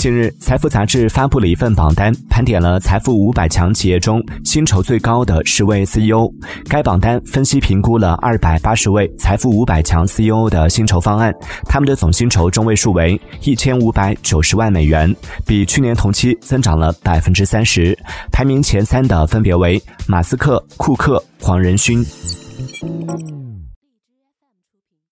近日财富杂志发布了一份榜单盘点了财富五百强企业中薪酬最高的十位 ceo 该榜单分析评估了二百八十位财富五百强 ceo 的薪酬方案他们的总薪酬中位数为一千五百九十万美元比去年同期增长了百分之三十。排名前三的分别为马斯克库克黄仁勋。